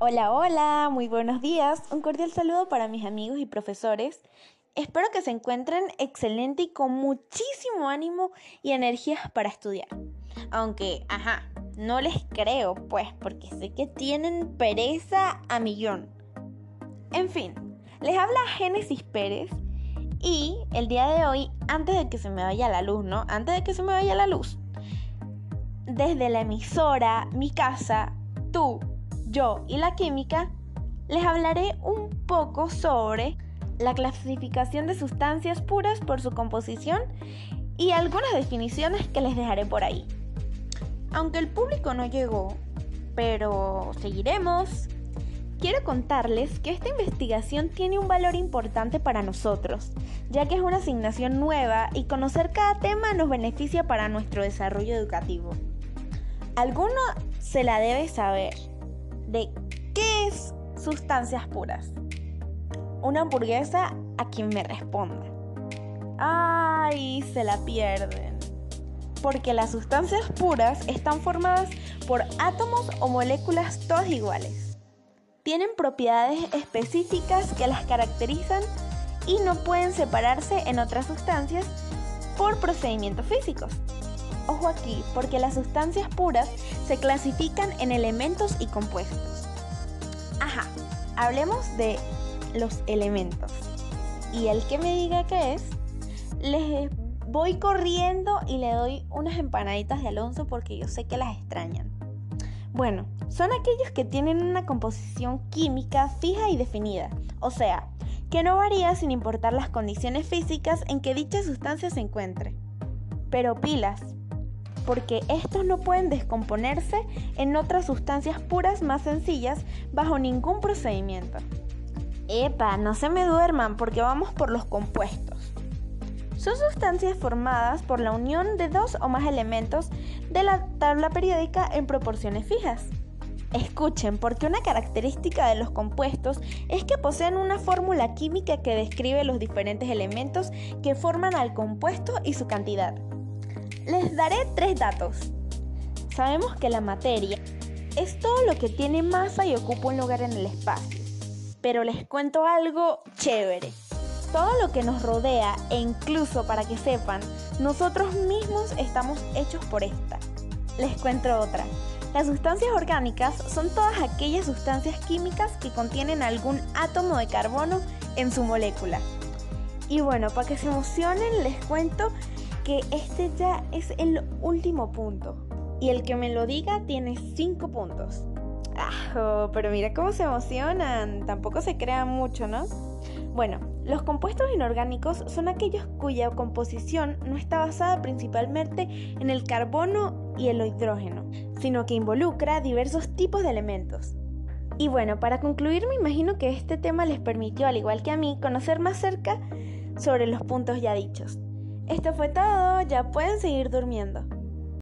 Hola, hola, muy buenos días. Un cordial saludo para mis amigos y profesores. Espero que se encuentren excelente y con muchísimo ánimo y energías para estudiar. Aunque, ajá, no les creo, pues, porque sé que tienen pereza a millón. En fin, les habla Génesis Pérez y el día de hoy, antes de que se me vaya la luz, ¿no? Antes de que se me vaya la luz, desde la emisora, mi casa, tú, yo y la química, les hablaré un poco sobre la clasificación de sustancias puras por su composición y algunas definiciones que les dejaré por ahí. Aunque el público no llegó, pero seguiremos, quiero contarles que esta investigación tiene un valor importante para nosotros, ya que es una asignación nueva y conocer cada tema nos beneficia para nuestro desarrollo educativo. Alguno se la debe saber, de qué es sustancias puras. Una hamburguesa a quien me responda. Ay, se la pierden. Porque las sustancias puras están formadas por átomos o moléculas todas iguales. Tienen propiedades específicas que las caracterizan y no pueden separarse en otras sustancias por procedimientos físicos. Ojo aquí, porque las sustancias puras se clasifican en elementos y compuestos. Ajá, hablemos de los elementos. Y el que me diga qué es, les voy corriendo y le doy unas empanaditas de Alonso porque yo sé que las extrañan. Bueno, son aquellos que tienen una composición química fija y definida, o sea, que no varía sin importar las condiciones físicas en que dicha sustancia se encuentre. Pero pilas, porque estos no pueden descomponerse en otras sustancias puras más sencillas bajo ningún procedimiento. Epa, no se me duerman porque vamos por los compuestos. Son sustancias formadas por la unión de dos o más elementos de la tabla periódica en proporciones fijas. Escuchen, porque una característica de los compuestos es que poseen una fórmula química que describe los diferentes elementos que forman al compuesto y su cantidad. Les daré tres datos. Sabemos que la materia es todo lo que tiene masa y ocupa un lugar en el espacio. Pero les cuento algo chévere. Todo lo que nos rodea e incluso para que sepan, nosotros mismos estamos hechos por esta. Les cuento otra. Las sustancias orgánicas son todas aquellas sustancias químicas que contienen algún átomo de carbono en su molécula. Y bueno, para que se emocionen, les cuento que este ya es el último punto. Y el que me lo diga tiene 5 puntos. Ah, pero mira cómo se emocionan. Tampoco se crean mucho, ¿no? Bueno, los compuestos inorgánicos son aquellos cuya composición no está basada principalmente en el carbono y el hidrógeno, sino que involucra diversos tipos de elementos. Y bueno, para concluir me imagino que este tema les permitió, al igual que a mí, conocer más cerca sobre los puntos ya dichos. Esto fue todo, ya pueden seguir durmiendo.